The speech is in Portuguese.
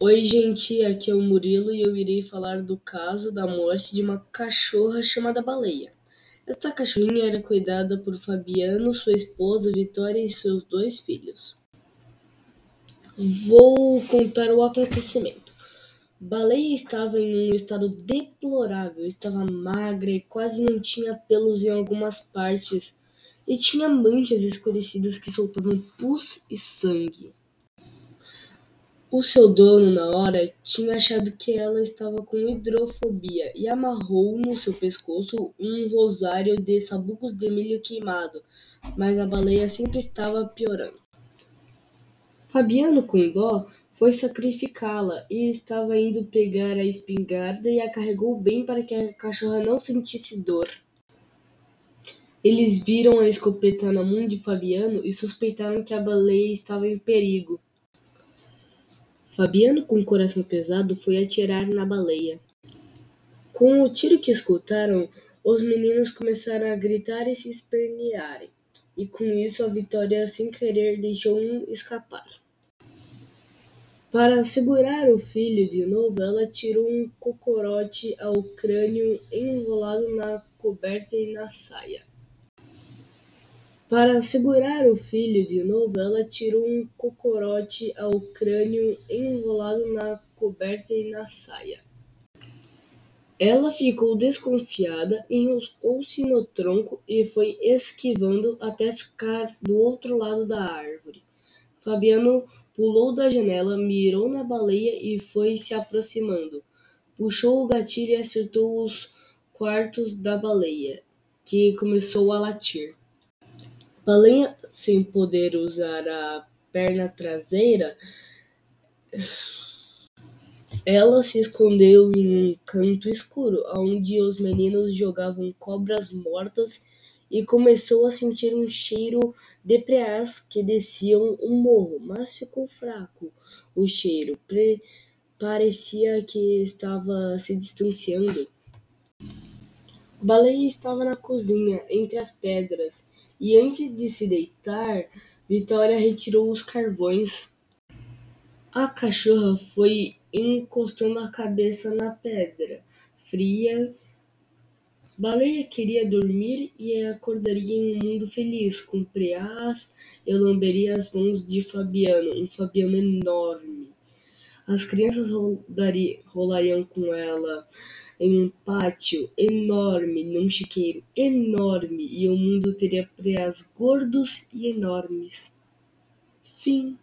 Oi, gente, aqui é o Murilo e eu irei falar do caso da morte de uma cachorra chamada Baleia. Esta cachorrinha era cuidada por Fabiano, sua esposa Vitória e seus dois filhos. Vou contar o acontecimento. Baleia estava em um estado deplorável, estava magra e quase não tinha pelos em algumas partes, e tinha manchas escurecidas que soltavam pus e sangue. O seu dono, na hora, tinha achado que ela estava com hidrofobia e amarrou no seu pescoço um rosário de sabucos de milho queimado, mas a baleia sempre estava piorando. Fabiano, com dó, foi sacrificá-la e estava indo pegar a espingarda e a carregou bem para que a cachorra não sentisse dor. Eles viram a escopeta na mão de Fabiano e suspeitaram que a baleia estava em perigo. Fabiano, com o coração pesado, foi atirar na baleia. Com o tiro que escutaram, os meninos começaram a gritar e se espernearem, e com isso a Vitória, sem querer, deixou um escapar. Para segurar o filho de novo, ela tirou um cocorote ao crânio enrolado na coberta e na saia. Para segurar o filho de novo, ela tirou um cocorote ao crânio enrolado na coberta e na saia. Ela ficou desconfiada, enroscou-se no tronco e foi esquivando até ficar do outro lado da árvore. Fabiano pulou da janela, mirou na baleia e foi se aproximando. Puxou o gatilho e acertou os quartos da baleia, que começou a latir. Baleia, sem poder usar a perna traseira, ela se escondeu em um canto escuro, onde os meninos jogavam cobras mortas e começou a sentir um cheiro de preás que desciam um morro, mas ficou fraco o cheiro. parecia que estava se distanciando. Baleia estava na cozinha, entre as pedras, e antes de se deitar, Vitória retirou os carvões. A cachorra foi encostando a cabeça na pedra fria. Baleia queria dormir e acordaria em um mundo feliz, com preás e lamberia as mãos de Fabiano, um Fabiano enorme. As crianças rolariam com ela em um pátio enorme, num chiqueiro enorme, e o mundo teria preás gordos e enormes. Fim.